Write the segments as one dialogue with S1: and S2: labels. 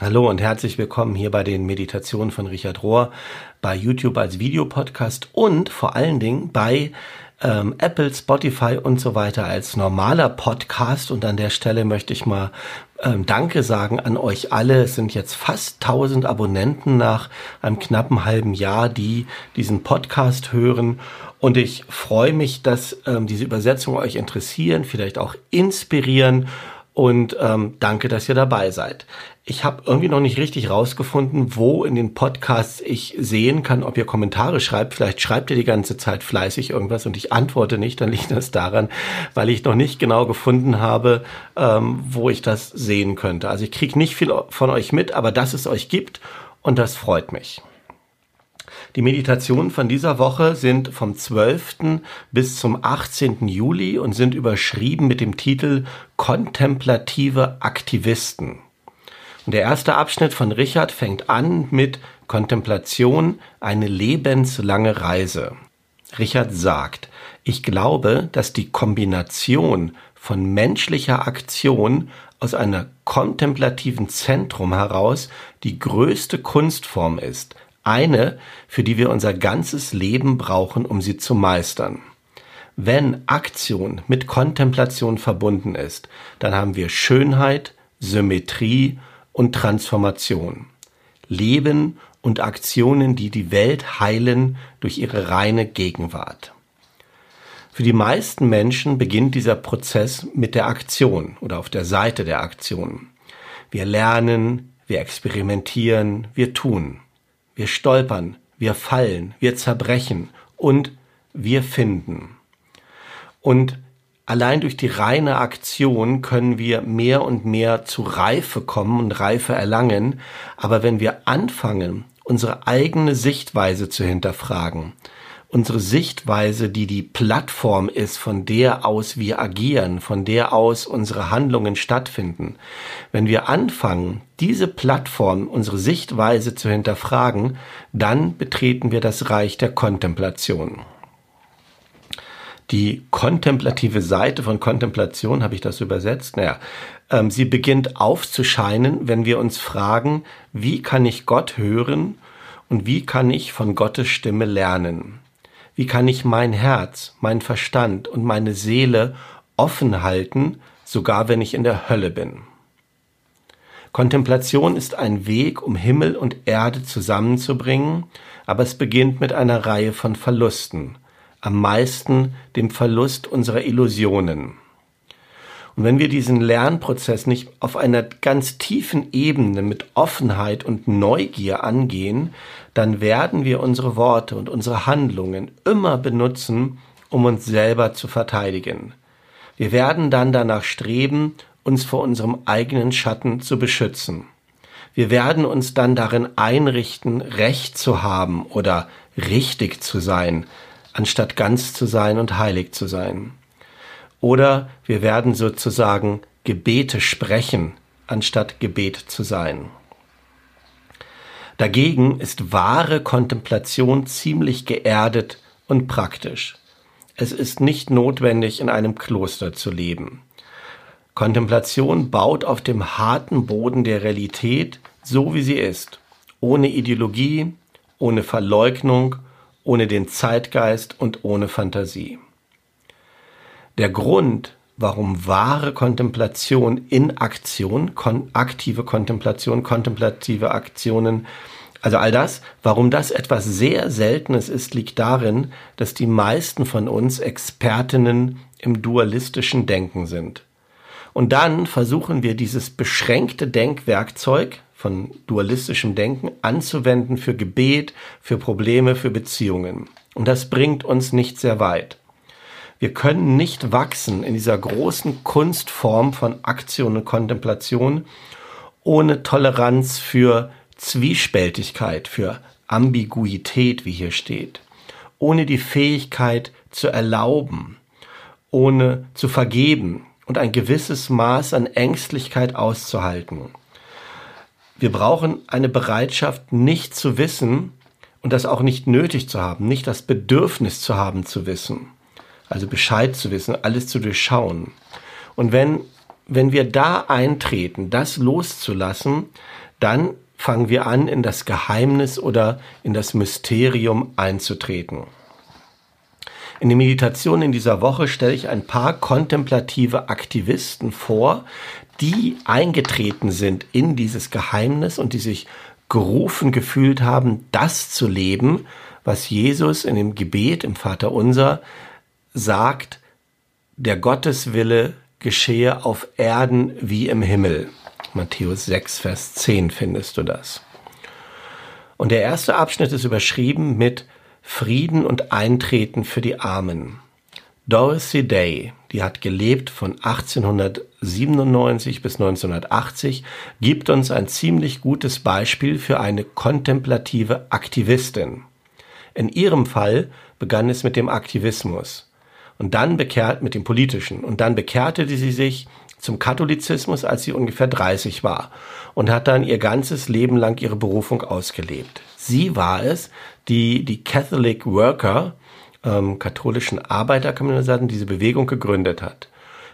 S1: Hallo und herzlich willkommen hier bei den Meditationen von Richard Rohr, bei YouTube als Videopodcast und vor allen Dingen bei ähm, Apple, Spotify und so weiter als normaler Podcast. Und an der Stelle möchte ich mal ähm, Danke sagen an euch alle. Es sind jetzt fast 1000 Abonnenten nach einem knappen halben Jahr, die diesen Podcast hören. Und ich freue mich, dass ähm, diese Übersetzungen euch interessieren, vielleicht auch inspirieren und ähm, danke, dass ihr dabei seid. Ich habe irgendwie noch nicht richtig rausgefunden, wo in den Podcasts ich sehen kann, ob ihr Kommentare schreibt. Vielleicht schreibt ihr die ganze Zeit fleißig irgendwas und ich antworte nicht. Dann liegt das daran, weil ich noch nicht genau gefunden habe, ähm, wo ich das sehen könnte. Also ich kriege nicht viel von euch mit, aber dass es euch gibt und das freut mich. Die Meditationen von dieser Woche sind vom 12. bis zum 18. Juli und sind überschrieben mit dem Titel Kontemplative Aktivisten. Und der erste Abschnitt von Richard fängt an mit Kontemplation, eine lebenslange Reise. Richard sagt, ich glaube, dass die Kombination von menschlicher Aktion aus einer kontemplativen Zentrum heraus die größte Kunstform ist, eine, für die wir unser ganzes Leben brauchen, um sie zu meistern. Wenn Aktion mit Kontemplation verbunden ist, dann haben wir Schönheit, Symmetrie und Transformation. Leben und Aktionen, die die Welt heilen durch ihre reine Gegenwart. Für die meisten Menschen beginnt dieser Prozess mit der Aktion oder auf der Seite der Aktion. Wir lernen, wir experimentieren, wir tun. Wir stolpern, wir fallen, wir zerbrechen und wir finden. Und allein durch die reine Aktion können wir mehr und mehr zu Reife kommen und Reife erlangen. Aber wenn wir anfangen, unsere eigene Sichtweise zu hinterfragen, unsere Sichtweise, die die Plattform ist, von der aus wir agieren, von der aus unsere Handlungen stattfinden. Wenn wir anfangen, diese Plattform, unsere Sichtweise zu hinterfragen, dann betreten wir das Reich der Kontemplation. Die kontemplative Seite von Kontemplation, habe ich das übersetzt? Naja, ähm, sie beginnt aufzuscheinen, wenn wir uns fragen, wie kann ich Gott hören und wie kann ich von Gottes Stimme lernen? Wie kann ich mein Herz, mein Verstand und meine Seele offen halten, sogar wenn ich in der Hölle bin? Kontemplation ist ein Weg, um Himmel und Erde zusammenzubringen, aber es beginnt mit einer Reihe von Verlusten, am meisten dem Verlust unserer Illusionen. Und wenn wir diesen Lernprozess nicht auf einer ganz tiefen Ebene mit Offenheit und Neugier angehen, dann werden wir unsere Worte und unsere Handlungen immer benutzen, um uns selber zu verteidigen. Wir werden dann danach streben, uns vor unserem eigenen Schatten zu beschützen. Wir werden uns dann darin einrichten, Recht zu haben oder richtig zu sein, anstatt ganz zu sein und heilig zu sein. Oder wir werden sozusagen Gebete sprechen, anstatt Gebet zu sein. Dagegen ist wahre Kontemplation ziemlich geerdet und praktisch. Es ist nicht notwendig, in einem Kloster zu leben. Kontemplation baut auf dem harten Boden der Realität, so wie sie ist, ohne Ideologie, ohne Verleugnung, ohne den Zeitgeist und ohne Fantasie. Der Grund, warum wahre Kontemplation in Aktion, kon aktive Kontemplation, kontemplative Aktionen, also all das, warum das etwas sehr Seltenes ist, liegt darin, dass die meisten von uns Expertinnen im dualistischen Denken sind. Und dann versuchen wir dieses beschränkte Denkwerkzeug von dualistischem Denken anzuwenden für Gebet, für Probleme, für Beziehungen. Und das bringt uns nicht sehr weit. Wir können nicht wachsen in dieser großen Kunstform von Aktion und Kontemplation ohne Toleranz für Zwiespältigkeit, für Ambiguität, wie hier steht, ohne die Fähigkeit zu erlauben, ohne zu vergeben und ein gewisses Maß an Ängstlichkeit auszuhalten. Wir brauchen eine Bereitschaft, nicht zu wissen und das auch nicht nötig zu haben, nicht das Bedürfnis zu haben zu wissen also Bescheid zu wissen, alles zu durchschauen. Und wenn wenn wir da eintreten, das loszulassen, dann fangen wir an, in das Geheimnis oder in das Mysterium einzutreten. In der Meditation in dieser Woche stelle ich ein paar kontemplative Aktivisten vor, die eingetreten sind in dieses Geheimnis und die sich gerufen gefühlt haben, das zu leben, was Jesus in dem Gebet im Vater Unser sagt, der Gotteswille geschehe auf Erden wie im Himmel. Matthäus 6, Vers 10 findest du das. Und der erste Abschnitt ist überschrieben mit Frieden und Eintreten für die Armen. Dorothy Day, die hat gelebt von 1897 bis 1980, gibt uns ein ziemlich gutes Beispiel für eine kontemplative Aktivistin. In ihrem Fall begann es mit dem Aktivismus und dann bekehrt mit dem politischen und dann bekehrte sie sich zum Katholizismus, als sie ungefähr 30 war und hat dann ihr ganzes Leben lang ihre Berufung ausgelebt. Sie war es, die die Catholic Worker, ähm, katholischen Arbeiter, kann man sagen, diese Bewegung gegründet hat.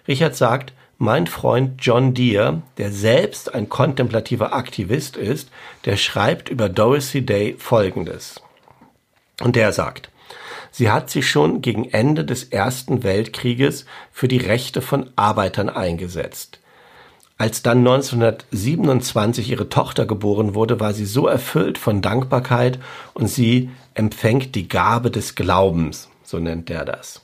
S1: Richard sagt, mein Freund John Deere, der selbst ein kontemplativer Aktivist ist, der schreibt über Dorothy Day Folgendes. Und der sagt, Sie hat sich schon gegen Ende des Ersten Weltkrieges für die Rechte von Arbeitern eingesetzt. Als dann 1927 ihre Tochter geboren wurde, war sie so erfüllt von Dankbarkeit und sie empfängt die Gabe des Glaubens, so nennt er das.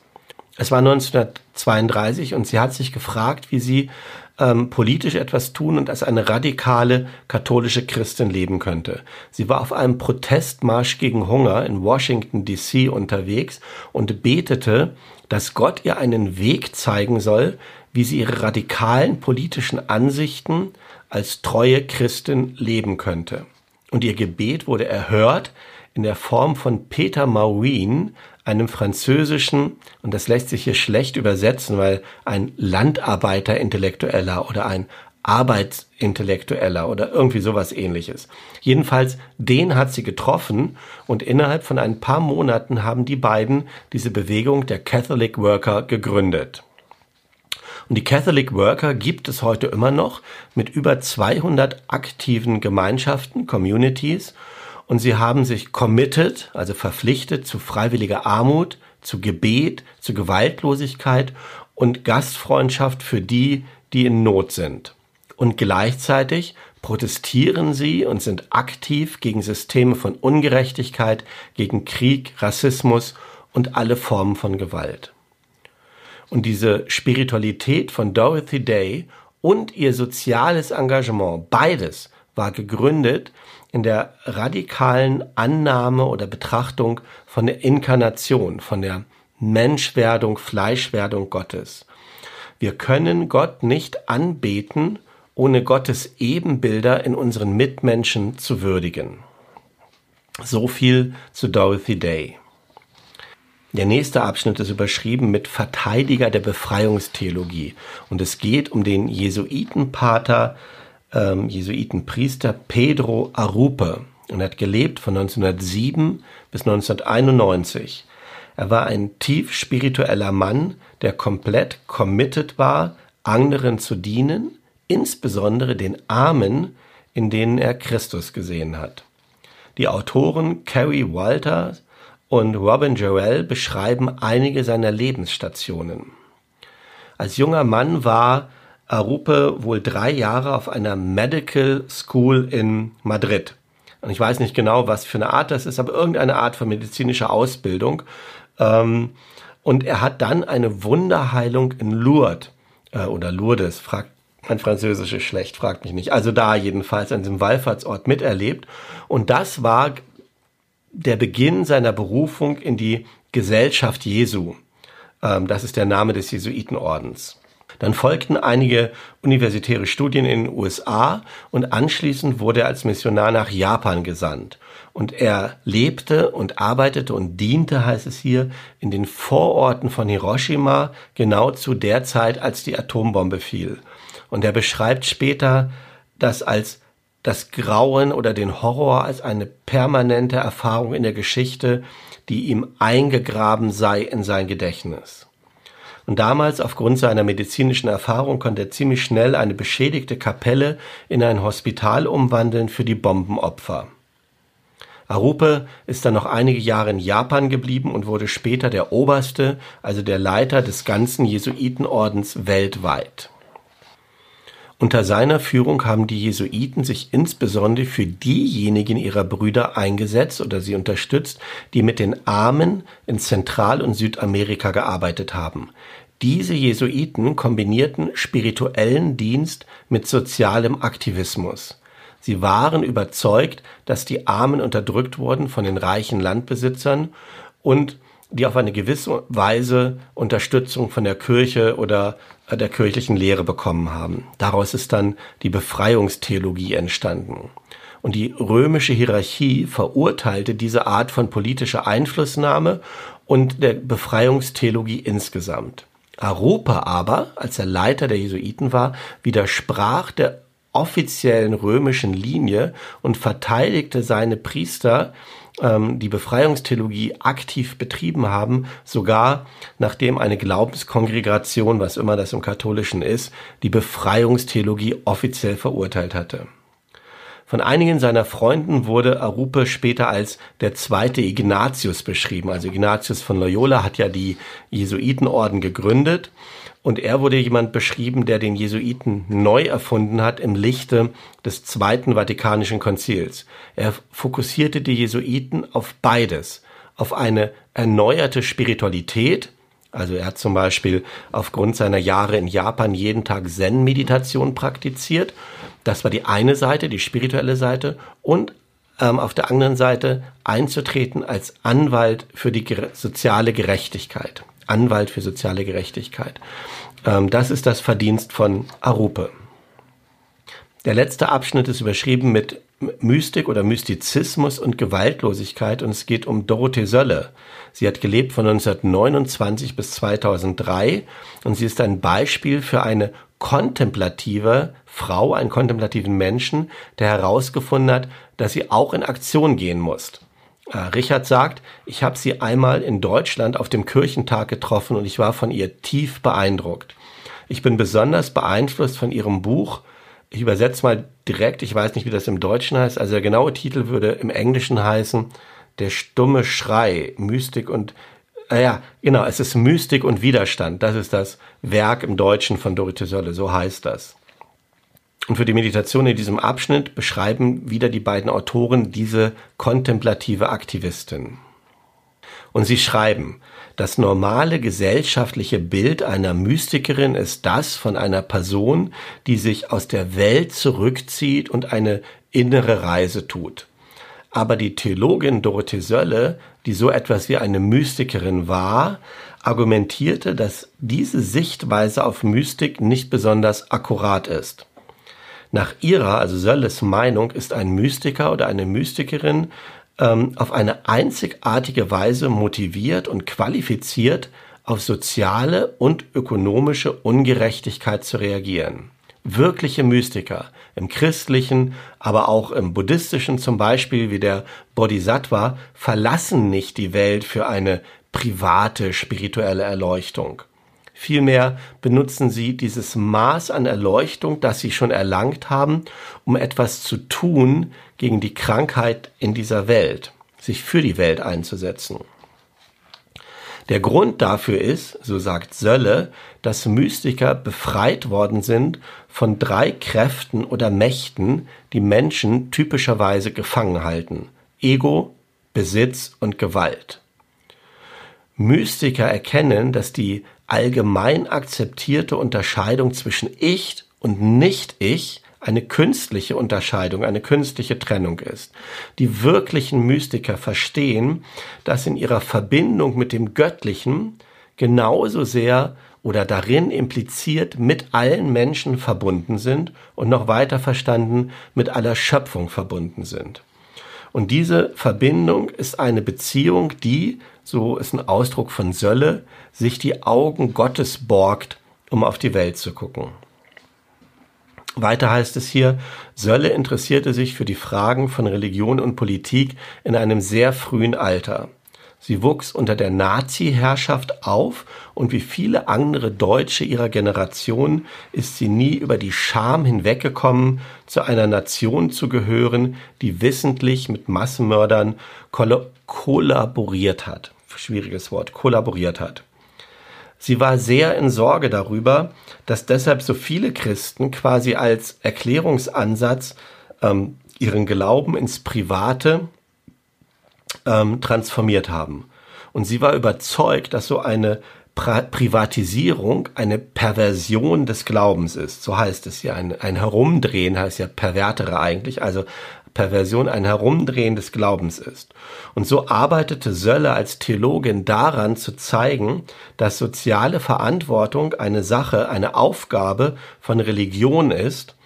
S1: Es war 1932 und sie hat sich gefragt, wie sie ähm, politisch etwas tun und als eine radikale katholische Christin leben könnte. Sie war auf einem Protestmarsch gegen Hunger in Washington DC unterwegs und betete, dass Gott ihr einen Weg zeigen soll, wie sie ihre radikalen politischen Ansichten als treue Christin leben könnte. Und ihr Gebet wurde erhört in der Form von Peter Maurin, einem französischen, und das lässt sich hier schlecht übersetzen, weil ein Landarbeiterintellektueller oder ein Arbeitsintellektueller oder irgendwie sowas ähnliches. Jedenfalls, den hat sie getroffen und innerhalb von ein paar Monaten haben die beiden diese Bewegung der Catholic Worker gegründet. Und die Catholic Worker gibt es heute immer noch mit über 200 aktiven Gemeinschaften, Communities und sie haben sich committed, also verpflichtet zu freiwilliger Armut, zu Gebet, zu Gewaltlosigkeit und Gastfreundschaft für die, die in Not sind. Und gleichzeitig protestieren sie und sind aktiv gegen Systeme von Ungerechtigkeit, gegen Krieg, Rassismus und alle Formen von Gewalt. Und diese Spiritualität von Dorothy Day und ihr soziales Engagement, beides war gegründet in der radikalen Annahme oder Betrachtung von der Inkarnation, von der Menschwerdung, Fleischwerdung Gottes. Wir können Gott nicht anbeten, ohne Gottes Ebenbilder in unseren Mitmenschen zu würdigen. So viel zu Dorothy Day. Der nächste Abschnitt ist überschrieben mit Verteidiger der Befreiungstheologie und es geht um den Jesuitenpater ähm, Jesuitenpriester Pedro Arupe und hat gelebt von 1907 bis 1991. Er war ein tief spiritueller Mann, der komplett committed war, anderen zu dienen, insbesondere den Armen, in denen er Christus gesehen hat. Die Autoren Carrie Walter und Robin Jarrell beschreiben einige seiner Lebensstationen. Als junger Mann war Arupe wohl drei Jahre auf einer Medical School in Madrid. Und ich weiß nicht genau, was für eine Art das ist, aber irgendeine Art von medizinischer Ausbildung. Ähm, und er hat dann eine Wunderheilung in Lourdes äh, oder Lourdes, fragt mein Französisch ist schlecht, fragt mich nicht. Also da jedenfalls an diesem Wallfahrtsort miterlebt. Und das war der Beginn seiner Berufung in die Gesellschaft Jesu. Ähm, das ist der Name des Jesuitenordens. Dann folgten einige universitäre Studien in den USA und anschließend wurde er als Missionar nach Japan gesandt. Und er lebte und arbeitete und diente, heißt es hier, in den Vororten von Hiroshima, genau zu der Zeit, als die Atombombe fiel. Und er beschreibt später das als das Grauen oder den Horror als eine permanente Erfahrung in der Geschichte, die ihm eingegraben sei in sein Gedächtnis. Und damals, aufgrund seiner medizinischen Erfahrung, konnte er ziemlich schnell eine beschädigte Kapelle in ein Hospital umwandeln für die Bombenopfer. Arupe ist dann noch einige Jahre in Japan geblieben und wurde später der Oberste, also der Leiter des ganzen Jesuitenordens weltweit. Unter seiner Führung haben die Jesuiten sich insbesondere für diejenigen ihrer Brüder eingesetzt oder sie unterstützt, die mit den Armen in Zentral- und Südamerika gearbeitet haben. Diese Jesuiten kombinierten spirituellen Dienst mit sozialem Aktivismus. Sie waren überzeugt, dass die Armen unterdrückt wurden von den reichen Landbesitzern und die auf eine gewisse Weise Unterstützung von der Kirche oder der kirchlichen Lehre bekommen haben. Daraus ist dann die Befreiungstheologie entstanden. Und die römische Hierarchie verurteilte diese Art von politischer Einflussnahme und der Befreiungstheologie insgesamt. Europa aber, als er Leiter der Jesuiten war, widersprach der offiziellen römischen Linie und verteidigte seine Priester, ähm, die Befreiungstheologie aktiv betrieben haben, sogar nachdem eine Glaubenskongregation, was immer das im Katholischen ist, die Befreiungstheologie offiziell verurteilt hatte. Von einigen seiner Freunden wurde Arupe später als der zweite Ignatius beschrieben. Also Ignatius von Loyola hat ja die Jesuitenorden gegründet und er wurde jemand beschrieben, der den Jesuiten neu erfunden hat im Lichte des Zweiten Vatikanischen Konzils. Er fokussierte die Jesuiten auf beides, auf eine erneuerte Spiritualität, also er hat zum Beispiel aufgrund seiner Jahre in Japan jeden Tag Zen-Meditation praktiziert. Das war die eine Seite, die spirituelle Seite. Und ähm, auf der anderen Seite einzutreten als Anwalt für die soziale Gerechtigkeit. Anwalt für soziale Gerechtigkeit. Ähm, das ist das Verdienst von Arupe. Der letzte Abschnitt ist überschrieben mit Mystik oder Mystizismus und Gewaltlosigkeit und es geht um Dorothee Sölle. Sie hat gelebt von 1929 bis 2003 und sie ist ein Beispiel für eine kontemplative Frau, einen kontemplativen Menschen, der herausgefunden hat, dass sie auch in Aktion gehen muss. Äh, Richard sagt, ich habe sie einmal in Deutschland auf dem Kirchentag getroffen und ich war von ihr tief beeindruckt. Ich bin besonders beeinflusst von ihrem Buch. Ich übersetze mal direkt, ich weiß nicht, wie das im Deutschen heißt. Also der genaue Titel würde im Englischen heißen Der stumme Schrei, Mystik und naja, ah genau, es ist Mystik und Widerstand. Das ist das Werk im Deutschen von Dorothee Sölle, so heißt das. Und für die Meditation in diesem Abschnitt beschreiben wieder die beiden Autoren diese kontemplative Aktivistin. Und sie schreiben, das normale gesellschaftliche Bild einer Mystikerin ist das von einer Person, die sich aus der Welt zurückzieht und eine innere Reise tut. Aber die Theologin Dorothee Sölle, die so etwas wie eine Mystikerin war, argumentierte, dass diese Sichtweise auf Mystik nicht besonders akkurat ist. Nach ihrer, also Sölles Meinung, ist ein Mystiker oder eine Mystikerin ähm, auf eine einzigartige Weise motiviert und qualifiziert, auf soziale und ökonomische Ungerechtigkeit zu reagieren. Wirkliche Mystiker im christlichen, aber auch im buddhistischen zum Beispiel wie der Bodhisattva verlassen nicht die Welt für eine private spirituelle Erleuchtung. Vielmehr benutzen sie dieses Maß an Erleuchtung, das sie schon erlangt haben, um etwas zu tun gegen die Krankheit in dieser Welt, sich für die Welt einzusetzen. Der Grund dafür ist, so sagt Sölle, dass Mystiker befreit worden sind von drei Kräften oder Mächten, die Menschen typischerweise gefangen halten. Ego, Besitz und Gewalt. Mystiker erkennen, dass die allgemein akzeptierte Unterscheidung zwischen Ich und Nicht-Ich eine künstliche Unterscheidung, eine künstliche Trennung ist. Die wirklichen Mystiker verstehen, dass in ihrer Verbindung mit dem Göttlichen genauso sehr oder darin impliziert mit allen Menschen verbunden sind und noch weiter verstanden mit aller Schöpfung verbunden sind. Und diese Verbindung ist eine Beziehung, die, so ist ein Ausdruck von Sölle, sich die Augen Gottes borgt, um auf die Welt zu gucken. Weiter heißt es hier, Sölle interessierte sich für die Fragen von Religion und Politik in einem sehr frühen Alter. Sie wuchs unter der Nazi-Herrschaft auf und wie viele andere Deutsche ihrer Generation ist sie nie über die Scham hinweggekommen, zu einer Nation zu gehören, die wissentlich mit Massenmördern kollaboriert hat. Schwieriges Wort, kollaboriert hat. Sie war sehr in Sorge darüber, dass deshalb so viele Christen quasi als Erklärungsansatz ähm, ihren Glauben ins Private ähm, transformiert haben. Und sie war überzeugt, dass so eine pra Privatisierung eine Perversion des Glaubens ist. So heißt es ja. Ein, ein Herumdrehen heißt ja pervertere eigentlich. Also Perversion ein Herumdrehen des Glaubens ist. Und so arbeitete Sölle als Theologin daran zu zeigen, dass soziale Verantwortung eine Sache, eine Aufgabe von Religion ist.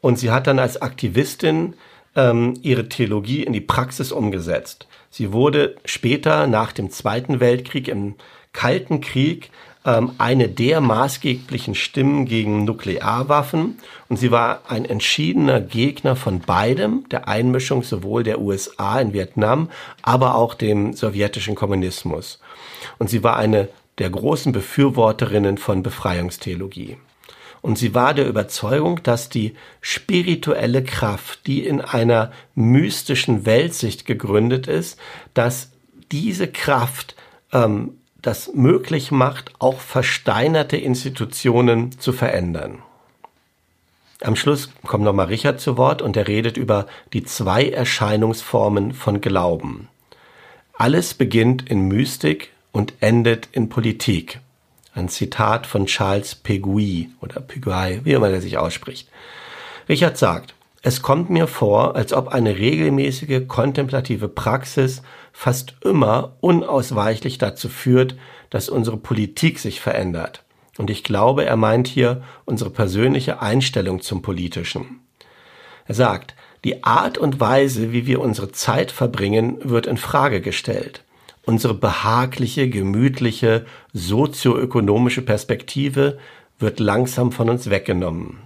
S1: Und sie hat dann als Aktivistin ähm, ihre Theologie in die Praxis umgesetzt. Sie wurde später nach dem Zweiten Weltkrieg im Kalten Krieg ähm, eine der maßgeblichen Stimmen gegen Nuklearwaffen und sie war ein entschiedener Gegner von beidem, der Einmischung sowohl der USA in Vietnam, aber auch dem sowjetischen Kommunismus. Und sie war eine der großen Befürworterinnen von Befreiungstheologie. Und sie war der Überzeugung, dass die spirituelle Kraft, die in einer mystischen Weltsicht gegründet ist, dass diese Kraft ähm, das möglich macht, auch versteinerte Institutionen zu verändern. Am Schluss kommt nochmal Richard zu Wort und er redet über die zwei Erscheinungsformen von Glauben. Alles beginnt in Mystik und endet in Politik. Ein Zitat von Charles Peguy oder Peguy, wie immer er sich ausspricht. Richard sagt, es kommt mir vor, als ob eine regelmäßige kontemplative Praxis fast immer unausweichlich dazu führt, dass unsere Politik sich verändert. Und ich glaube, er meint hier unsere persönliche Einstellung zum Politischen. Er sagt, die Art und Weise, wie wir unsere Zeit verbringen, wird in Frage gestellt. Unsere behagliche, gemütliche, sozioökonomische Perspektive wird langsam von uns weggenommen.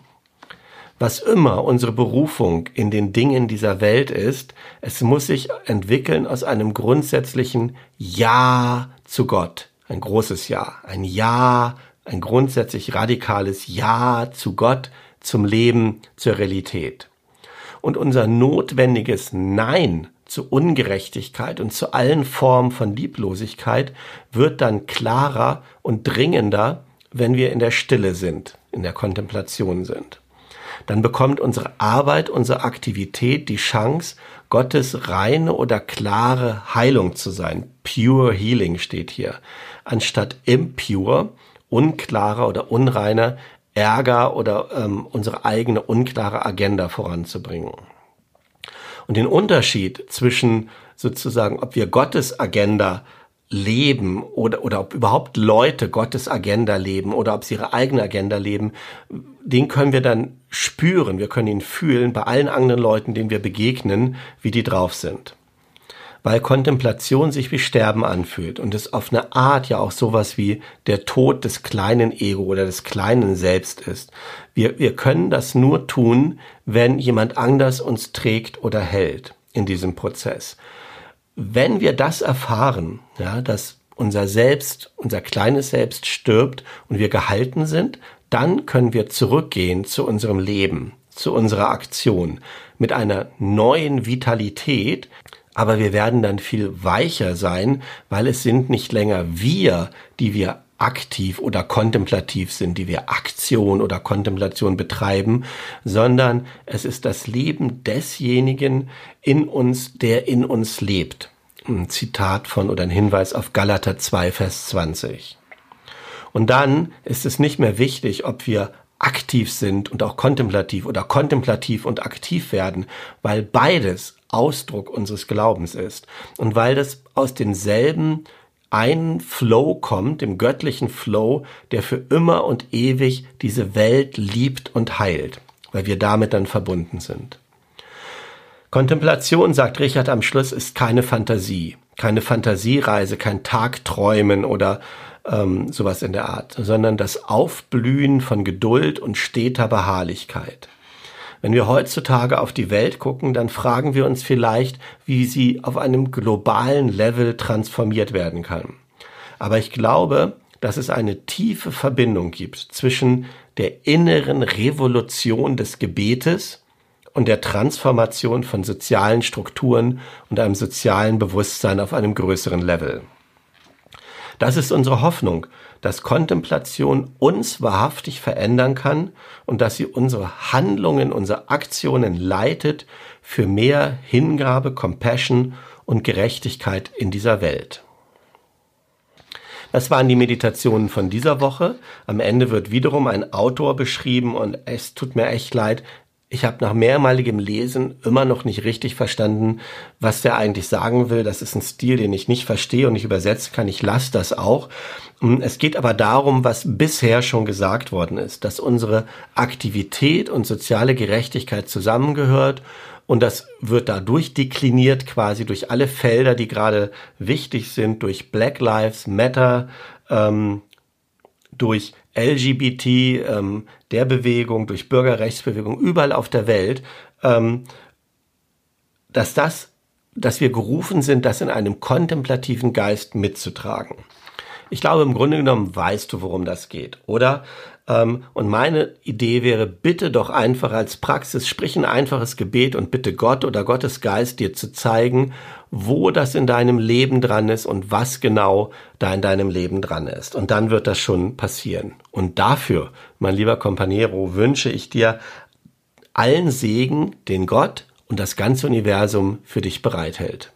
S1: Was immer unsere Berufung in den Dingen dieser Welt ist, es muss sich entwickeln aus einem grundsätzlichen Ja zu Gott. Ein großes Ja. Ein Ja, ein grundsätzlich radikales Ja zu Gott, zum Leben, zur Realität. Und unser notwendiges Nein zu Ungerechtigkeit und zu allen Formen von Lieblosigkeit wird dann klarer und dringender, wenn wir in der Stille sind, in der Kontemplation sind. Dann bekommt unsere Arbeit, unsere Aktivität die Chance, Gottes reine oder klare Heilung zu sein. Pure Healing steht hier. Anstatt impure, unklarer oder unreiner Ärger oder ähm, unsere eigene unklare Agenda voranzubringen. Und den Unterschied zwischen sozusagen, ob wir Gottes Agenda leben oder, oder ob überhaupt Leute Gottes Agenda leben oder ob sie ihre eigene Agenda leben, den können wir dann spüren, wir können ihn fühlen bei allen anderen Leuten, denen wir begegnen, wie die drauf sind. Weil Kontemplation sich wie Sterben anfühlt und es auf eine Art ja auch sowas wie der Tod des kleinen Ego oder des kleinen Selbst ist. Wir, wir können das nur tun, wenn jemand anders uns trägt oder hält in diesem Prozess. Wenn wir das erfahren, ja, dass unser Selbst, unser kleines Selbst stirbt und wir gehalten sind, dann können wir zurückgehen zu unserem Leben, zu unserer Aktion mit einer neuen Vitalität, aber wir werden dann viel weicher sein, weil es sind nicht länger wir, die wir aktiv oder kontemplativ sind, die wir Aktion oder Kontemplation betreiben, sondern es ist das Leben desjenigen in uns, der in uns lebt. Ein Zitat von oder ein Hinweis auf Galater 2, Vers 20. Und dann ist es nicht mehr wichtig, ob wir aktiv sind und auch kontemplativ oder kontemplativ und aktiv werden, weil beides Ausdruck unseres Glaubens ist und weil das aus demselben einen Flow kommt, dem göttlichen Flow, der für immer und ewig diese Welt liebt und heilt, weil wir damit dann verbunden sind. Kontemplation, sagt Richard am Schluss, ist keine Fantasie, keine Fantasiereise, kein Tagträumen oder ähm, sowas in der Art, sondern das Aufblühen von Geduld und steter Beharrlichkeit. Wenn wir heutzutage auf die Welt gucken, dann fragen wir uns vielleicht, wie sie auf einem globalen Level transformiert werden kann. Aber ich glaube, dass es eine tiefe Verbindung gibt zwischen der inneren Revolution des Gebetes und der Transformation von sozialen Strukturen und einem sozialen Bewusstsein auf einem größeren Level. Das ist unsere Hoffnung, dass Kontemplation uns wahrhaftig verändern kann und dass sie unsere Handlungen, unsere Aktionen leitet für mehr Hingabe, Compassion und Gerechtigkeit in dieser Welt. Das waren die Meditationen von dieser Woche. Am Ende wird wiederum ein Autor beschrieben und es tut mir echt leid. Ich habe nach mehrmaligem Lesen immer noch nicht richtig verstanden, was der eigentlich sagen will. Das ist ein Stil, den ich nicht verstehe und nicht übersetzen kann. Ich lasse das auch. Es geht aber darum, was bisher schon gesagt worden ist, dass unsere Aktivität und soziale Gerechtigkeit zusammengehört und das wird dadurch dekliniert quasi durch alle Felder, die gerade wichtig sind, durch Black Lives Matter, ähm, durch LGBT, ähm, der Bewegung, durch Bürgerrechtsbewegung, überall auf der Welt, ähm, dass das, dass wir gerufen sind, das in einem kontemplativen Geist mitzutragen. Ich glaube, im Grunde genommen weißt du, worum das geht, oder? Ähm, und meine Idee wäre, bitte doch einfach als Praxis, sprich ein einfaches Gebet und bitte Gott oder Gottes Geist dir zu zeigen, wo das in deinem Leben dran ist und was genau da in deinem Leben dran ist. Und dann wird das schon passieren. Und dafür, mein lieber Companiero, wünsche ich dir allen Segen, den Gott und das ganze Universum für dich bereithält.